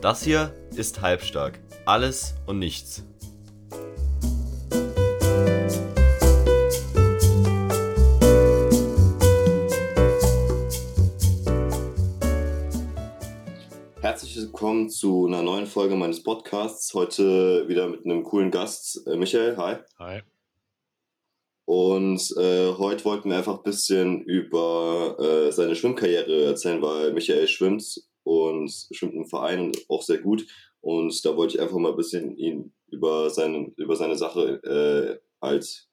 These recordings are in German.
Das hier ist Halbstark. Alles und nichts. Herzlich willkommen zu einer neuen Folge meines Podcasts. Heute wieder mit einem coolen Gast. Äh, Michael, hi. Hi. Und äh, heute wollten wir einfach ein bisschen über äh, seine Schwimmkarriere erzählen, weil Michael schwimmt und schwimmt im Verein auch sehr gut. Und da wollte ich einfach mal ein bisschen ihn über seine, über seine Sache äh, halt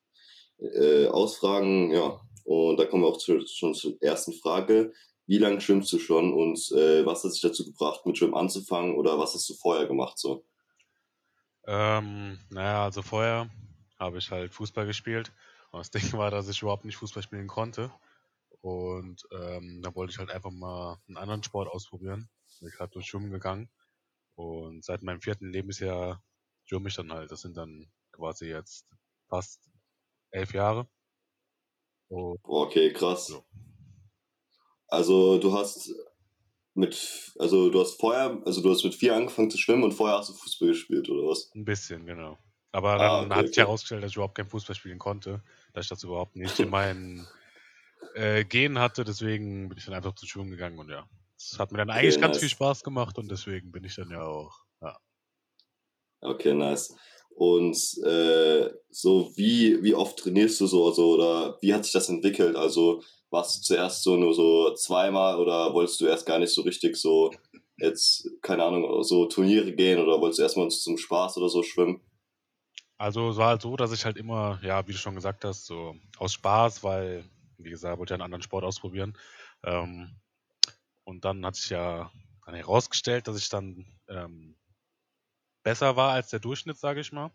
äh, ausfragen. Ja, und da kommen wir auch zu, schon zur ersten Frage. Wie lange schwimmst du schon und äh, was hat sich dazu gebracht, mit Schwimmen anzufangen oder was hast du vorher gemacht so? Ähm, naja, also vorher habe ich halt Fußball gespielt. Und das Ding war, dass ich überhaupt nicht Fußball spielen konnte. Und ähm, da wollte ich halt einfach mal einen anderen Sport ausprobieren. Bin ich halt durch Schwimmen gegangen. Und seit meinem vierten Lebensjahr schwimme ich dann halt. Das sind dann quasi jetzt fast elf Jahre. Und, okay, krass. So. Also du hast mit, also du hast vorher, also du hast mit vier angefangen zu schwimmen und vorher hast du Fußball gespielt, oder was? Ein bisschen, genau. Aber Ah, dann okay, hat sich okay. herausgestellt, dass ich überhaupt kein Fußball spielen konnte, dass ich das überhaupt nicht in meinen äh, Genen hatte, deswegen bin ich dann einfach zu Schwimmen gegangen und ja. Es hat mir dann eigentlich ganz nice. viel Spaß gemacht und deswegen bin ich dann ja auch. Ja. Okay, nice. Und äh, so wie, wie oft trainierst du so, also, oder wie hat sich das entwickelt? Also warst du zuerst so nur so zweimal oder wolltest du erst gar nicht so richtig so jetzt, keine Ahnung, so Turniere gehen oder wolltest du erstmal zum Spaß oder so schwimmen? Also es war halt so, dass ich halt immer, ja, wie du schon gesagt hast, so aus Spaß, weil, wie gesagt, wollte ja einen anderen Sport ausprobieren. Ähm, und dann hat sich ja dann herausgestellt, dass ich dann ähm, besser war als der Durchschnitt, sage ich mal.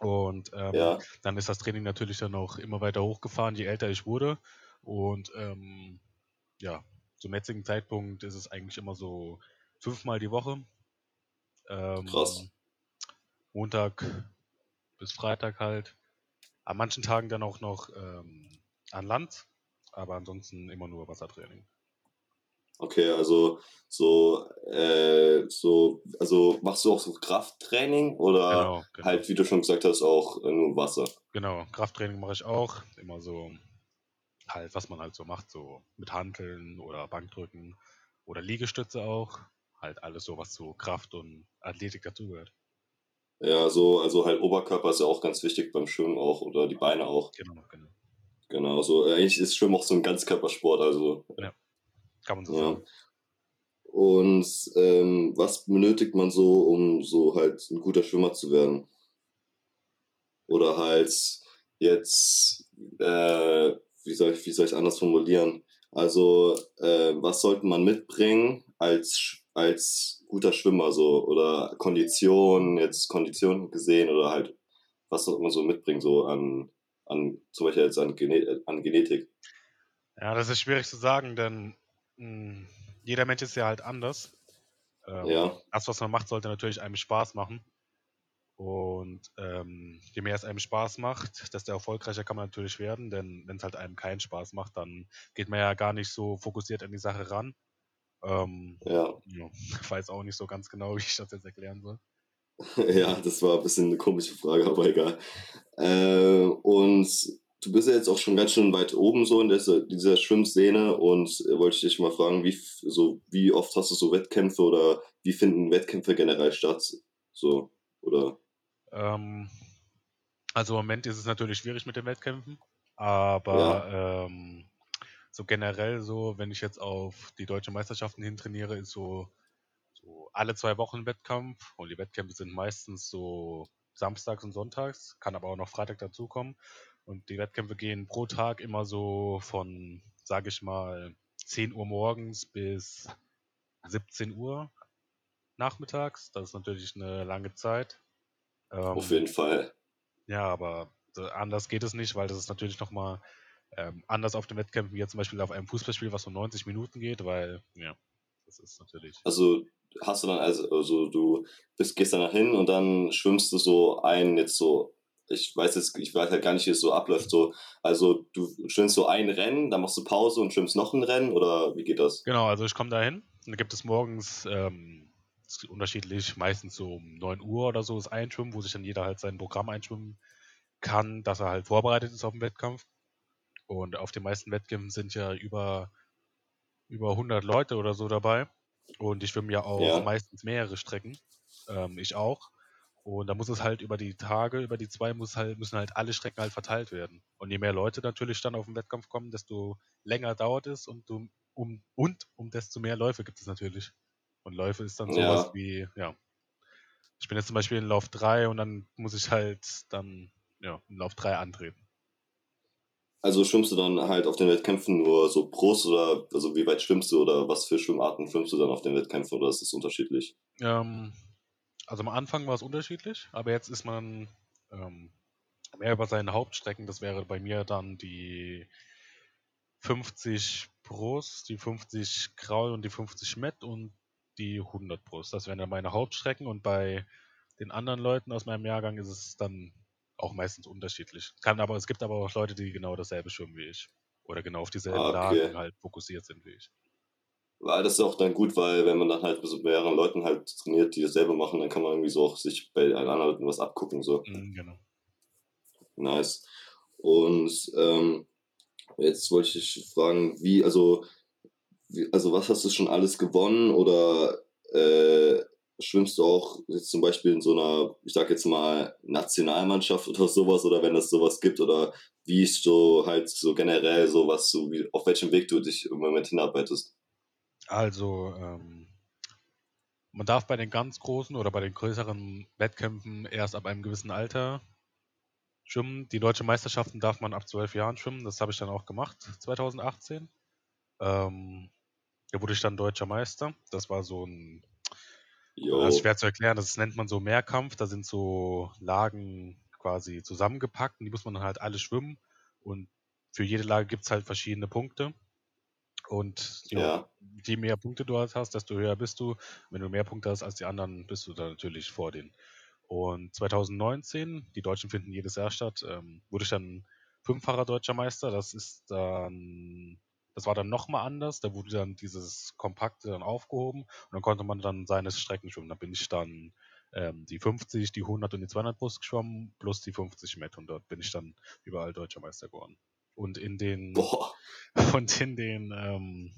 Und ähm, Ja, dann ist das Training natürlich dann auch immer weiter hochgefahren, je älter ich wurde. Und ähm, ja, zum jetzigen Zeitpunkt ist es eigentlich immer so fünfmal die Woche. Ähm, Krass. Montag bis Freitag halt. An manchen Tagen dann auch noch ähm, an Land, aber ansonsten immer nur Wassertraining. okay, also so, äh, so, also machst du auch so Krafttraining oder Genau, genau. halt, wie du schon gesagt hast, auch nur Wasser? Genau, Krafttraining mache ich auch. Immer so, halt, was man halt so macht, so mit Hanteln oder Bankdrücken oder Liegestütze auch. Halt alles so, was zu Kraft und Athletik dazugehört. Ja, so, also halt Oberkörper ist ja auch ganz wichtig beim Schwimmen auch oder die Beine auch. Genau, genau. Genau, so äh, eigentlich ist Schwimmen auch so ein Ganzkörpersport, also Kann man so ja. sagen. Und ähm, was benötigt man so, um so halt ein guter Schwimmer zu werden? Oder halt jetzt, äh, wie soll ich, ich anders formulieren? Also, äh, was sollte man mitbringen als, als guter Schwimmer so? Oder Kondition, jetzt Kondition gesehen oder halt, was sollte man so mitbringen, so an, an zum Beispiel jetzt an, Gene an Genetik? Ja, das ist schwierig zu sagen, denn mh, jeder Mensch ist ja halt anders. Ähm, Ja. Das, was man macht, sollte natürlich einem Spaß machen. Und ähm, je mehr es einem Spaß macht, desto erfolgreicher kann man natürlich werden, denn wenn es halt einem keinen Spaß macht, dann geht man ja gar nicht so fokussiert an die Sache ran. Ähm, Ja. ja, ich weiß auch nicht so ganz genau, wie ich das jetzt erklären soll. Ja, das war ein bisschen eine komische Frage, aber egal. Äh, und du bist ja jetzt auch schon ganz schön weit oben so in dieser, dieser Schwimmszene und äh, wollte ich dich mal fragen, wie, so, wie oft hast du so Wettkämpfe oder wie finden Wettkämpfe generell statt? So, oder? Ähm, also im Moment ist es natürlich schwierig mit den Wettkämpfen, aber ähm, so generell so, wenn ich jetzt auf die deutschen Meisterschaften hin trainiere, ist so alle zwei Wochen Wettkampf und die Wettkämpfe sind meistens so samstags und sonntags, kann aber auch noch Freitag dazukommen und die Wettkämpfe gehen pro Tag immer so von, sage ich mal, 10 Uhr morgens bis 17 Uhr nachmittags. Das ist natürlich eine lange Zeit. Auf Ähm, jeden Fall. ja, aber äh, anders geht es nicht, weil das ist natürlich nochmal ähm, anders auf den Wettkämpfen, wie jetzt zum Beispiel auf einem Fußballspiel, was so 90 Minuten geht, weil, ja, das ist natürlich. Also hast du dann, also, also du bist, gehst dann hin und dann schwimmst du so ein, jetzt so, ich weiß jetzt, ich weiß halt gar nicht, wie es so abläuft, so, also du schwimmst so ein Rennen, dann machst du Pause und schwimmst noch ein Rennen oder wie geht das? Genau, also ich komme da hin dann gibt es morgens ähm, unterschiedlich, meistens so um 9 Uhr oder so ist Einschwimmen, wo sich dann jeder halt sein Programm einschwimmen kann, dass er halt vorbereitet ist auf den Wettkampf. Und auf den meisten Wettkämpfen sind ja über, über 100 Leute oder so dabei. Und ich schwimme ja auch ja. meistens mehrere Strecken. Ähm, ich auch. Und da muss es halt über die Tage, über die zwei muss halt, müssen halt alle Strecken halt verteilt werden. Und je mehr Leute natürlich dann auf den Wettkampf kommen, desto länger dauert es und du, um, und um desto mehr Läufe gibt es natürlich. Und Läufe ist dann sowas ja. wie, ja. Ich bin jetzt zum Beispiel in Lauf 3 und dann muss ich halt dann ja, in Lauf 3 antreten. Also schwimmst du dann halt auf den Wettkämpfen nur so Brust oder also wie weit schwimmst du oder was für Schwimmarten schwimmst du dann auf den Wettkämpfen oder ist das unterschiedlich? Ähm, also am Anfang war es unterschiedlich, aber jetzt ist man ähm, mehr über seine Hauptstrecken. Das wäre bei mir dann die 50 Brust, die 50 Kraul und die 50 Met und die 100 Brust. Das wären dann meine Hauptstrecken und bei den anderen Leuten aus meinem Jahrgang ist es dann auch meistens unterschiedlich. Kann aber, es gibt aber auch Leute, die genau dasselbe schwimmen wie ich. Oder genau auf dieselben okay. Lagen halt fokussiert sind wie ich. Weil das ist auch dann gut, weil wenn man dann halt mit mehreren Leuten halt trainiert, die dasselbe machen, dann kann man irgendwie so auch sich bei anderen Leuten was abgucken. So. Mhm, genau. Nice. Und ähm, jetzt wollte ich fragen, wie, also, wie, also was hast du schon alles gewonnen oder äh, schwimmst du auch jetzt zum Beispiel in so einer, ich sag jetzt mal, Nationalmannschaft oder sowas oder wenn es sowas gibt oder wie ist so halt so generell so was so, wie, auf welchem Weg du dich im Moment hinarbeitest? Also, ähm, man darf bei den ganz großen oder bei den größeren Wettkämpfen erst ab einem gewissen Alter schwimmen. Die deutsche Meisterschaften darf man ab zwölf Jahren schwimmen. Das habe ich dann auch gemacht, 2018. Ähm, da wurde ich dann deutscher Meister. Das war so ein Jo. Das ist schwer zu erklären, das nennt man so Mehrkampf, da sind so Lagen quasi zusammengepackt und die muss man dann halt alle schwimmen und für jede Lage gibt es halt verschiedene Punkte. Und ja, ja. je mehr Punkte du halt hast, desto höher bist du. Wenn du mehr Punkte hast als die anderen, bist du dann natürlich vor denen. Und 2019, die Deutschen finden jedes Jahr statt, ähm, wurde ich dann fünffacher deutscher Meister. Das ist dann das war dann nochmal anders. Da wurde dann dieses Kompakte dann aufgehoben und dann konnte man dann seine Strecken schwimmen. Da bin ich dann ähm, die 50, die 100 und die 200 Brust geschwommen, plus die 50 Met und dort bin ich dann überall Deutscher Meister geworden. Und in den, Boah. und in den ähm,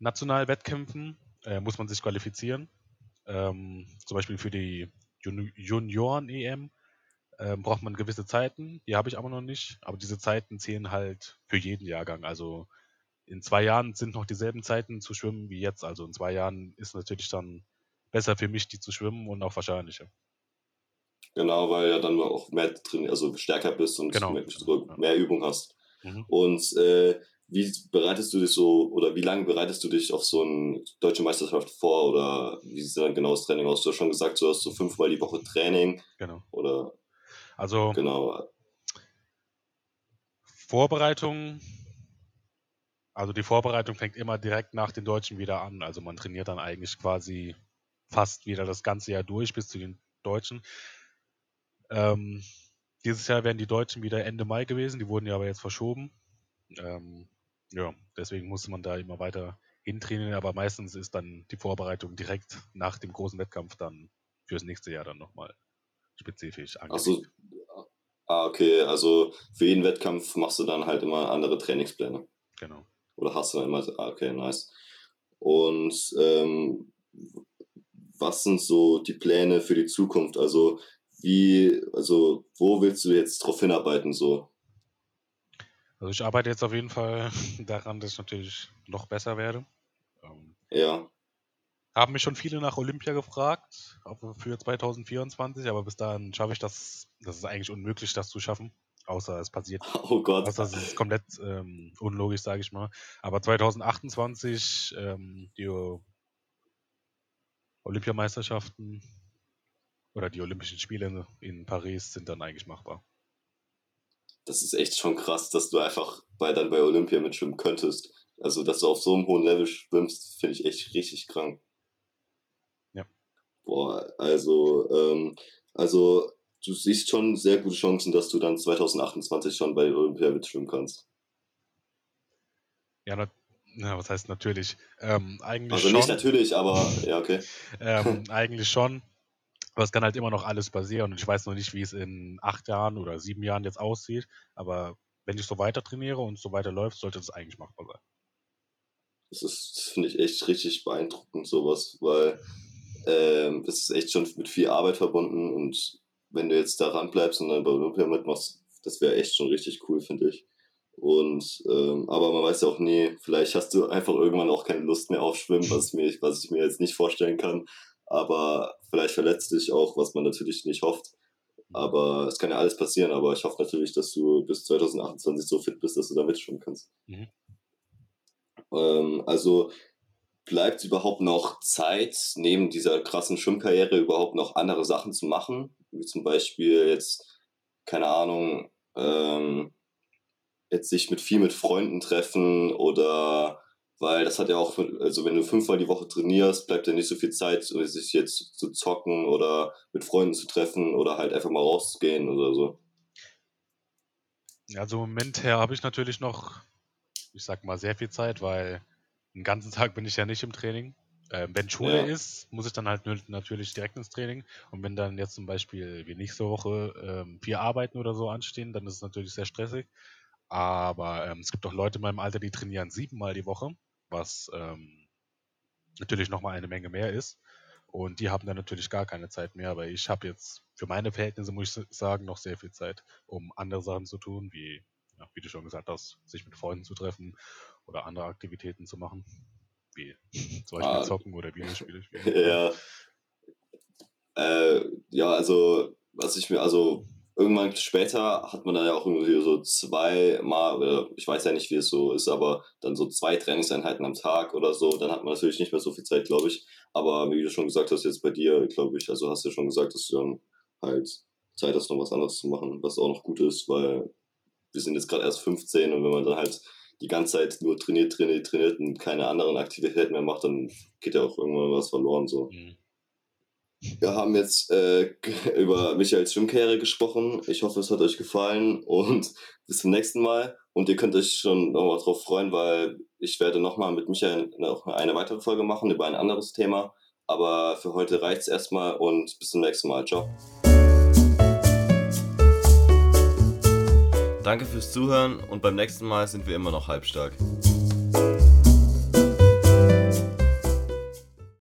Nationalwettkämpfen äh, muss man sich qualifizieren. Ähm, zum Beispiel für die Junioren-EM ähm, braucht man gewisse Zeiten. Die habe ich aber noch nicht. Aber diese Zeiten zählen halt für jeden Jahrgang. Also in zwei Jahren sind noch dieselben Zeiten zu schwimmen wie jetzt. Also in zwei Jahren ist natürlich dann besser für mich, die zu schwimmen und auch wahrscheinlicher. Genau, weil ja dann auch mehr drin, also stärker bist und genau. mehr, so mehr Übung hast. Mhm. Und äh, wie bereitest du dich so oder wie lange bereitest du dich auf so eine deutsche Meisterschaft vor oder wie sieht dann genau das Training aus? Du hast schon gesagt, du hast so fünfmal die Woche Training. Genau. Oder also genau. Vorbereitung, also die Vorbereitung fängt immer direkt nach den Deutschen wieder an. Also man trainiert dann eigentlich quasi fast wieder das ganze Jahr durch bis zu den Deutschen. Ähm, dieses Jahr wären die Deutschen wieder Ende Mai gewesen, die wurden ja aber jetzt verschoben. Ähm, ja, deswegen musste man da immer weiter hintrainieren, aber meistens ist dann die Vorbereitung direkt nach dem großen Wettkampf dann fürs nächste Jahr dann nochmal spezifisch angelegt. Also, ah, okay, also für jeden Wettkampf machst du dann halt immer andere Trainingspläne. Genau. Oder hast du dann immer, ah, okay, nice. Und ähm, was sind so die Pläne für die Zukunft? Also wie, also wo willst du jetzt drauf hinarbeiten so? Also ich arbeite jetzt auf jeden Fall daran, dass ich natürlich noch besser werde. Ähm, ja. Haben mich schon viele nach Olympia gefragt, für 2024, aber bis dahin schaffe ich das. Das ist eigentlich unmöglich, das zu schaffen. Außer es passiert. Oh Gott. Außer es ist komplett ähm, unlogisch, sage ich mal. Aber 2028, ähm, die Olympiameisterschaften oder die Olympischen Spiele in Paris sind dann eigentlich machbar. Das ist echt schon krass, dass du einfach bei, dann bei Olympia mitschwimmen könntest. Also, dass du auf so einem hohen Level schwimmst, finde ich echt richtig krank. Boah, also, ähm, also du siehst schon sehr gute Chancen, dass du dann 2028 schon bei Olympia mitschwimmen kannst. Ja, Ja, was heißt natürlich? Ähm, eigentlich also schon. nicht natürlich, aber ja, okay. ähm, eigentlich schon. Aber es kann halt immer noch alles passieren und ich weiß noch nicht, wie es in acht Jahren oder sieben Jahren jetzt aussieht. Aber wenn ich so weiter trainiere und so weiter läuft, sollte das eigentlich machbar sein. Das ist, das finde ich echt richtig beeindruckend, sowas, weil ähm, das ist echt schon mit viel Arbeit verbunden und wenn du jetzt daran bleibst und dann bei Olympia mitmachst, das wäre echt schon richtig cool, finde ich. Und ähm, aber man weiß ja auch nie, vielleicht hast du einfach irgendwann auch keine Lust mehr auf Schwimmen, was, mir, was ich mir jetzt nicht vorstellen kann. Aber vielleicht verletzt dich auch, was man natürlich nicht hofft. Aber es kann ja alles passieren, aber ich hoffe natürlich, dass du bis 2028 so fit bist, dass du da mitschwimmen kannst. Mhm. Ähm, also bleibt überhaupt noch Zeit, neben dieser krassen Schwimmkarriere überhaupt noch andere Sachen zu machen? Wie zum Beispiel jetzt, keine Ahnung, ähm, jetzt sich mit viel mit Freunden treffen oder weil das hat ja auch, also wenn du fünfmal die Woche trainierst, bleibt ja nicht so viel Zeit, sich jetzt zu zocken oder mit Freunden zu treffen oder halt einfach mal rauszugehen oder so. Also im Moment her habe ich natürlich noch, ich sag mal, sehr viel Zeit, weil den ganzen Tag bin ich ja nicht im Training. Ähm, wenn Schule ja. ist, muss ich dann halt natürlich direkt ins Training. Und wenn dann jetzt zum Beispiel wie nächste Woche ähm, vier Arbeiten oder so anstehen, dann ist es natürlich sehr stressig. Aber ähm, es gibt auch Leute in meinem Alter, die trainieren siebenmal die Woche, was ähm, natürlich nochmal eine Menge mehr ist. Und die haben dann natürlich gar keine Zeit mehr. Aber ich habe jetzt für meine Verhältnisse, muss ich sagen, noch sehr viel Zeit, um andere Sachen zu tun, wie, ja, wie du schon gesagt hast, sich mit Freunden zu treffen oder andere Aktivitäten zu machen. Wie zum Beispiel ah, zocken oder Videospiele spielen. Ja. Äh, ja, also, was ich mir, also irgendwann später hat man dann ja auch irgendwie so zweimal, oder ich weiß ja nicht, wie es so ist, aber dann so zwei Trainingseinheiten am Tag oder so, dann hat man natürlich nicht mehr so viel Zeit, glaube ich. Aber wie du schon gesagt hast, jetzt bei dir, glaube ich, also hast du schon gesagt, dass du dann halt Zeit hast, noch was anderes zu machen, was auch noch gut ist, weil wir sind jetzt gerade erst 15 und wenn man dann halt die ganze Zeit nur trainiert, trainiert, trainiert und keine anderen Aktivitäten mehr macht, dann geht ja auch irgendwann was verloren so. Mhm. Wir haben jetzt äh, über Michaels Schwimmkarriere gesprochen. Ich hoffe, es hat euch gefallen und bis zum nächsten Mal. Und ihr könnt euch schon nochmal drauf freuen, weil ich werde nochmal mit Michael noch eine weitere Folge machen über ein anderes Thema. Aber für heute reicht es erstmal und bis zum nächsten Mal. Ciao. Danke fürs Zuhören und beim nächsten Mal sind wir immer noch halbstark.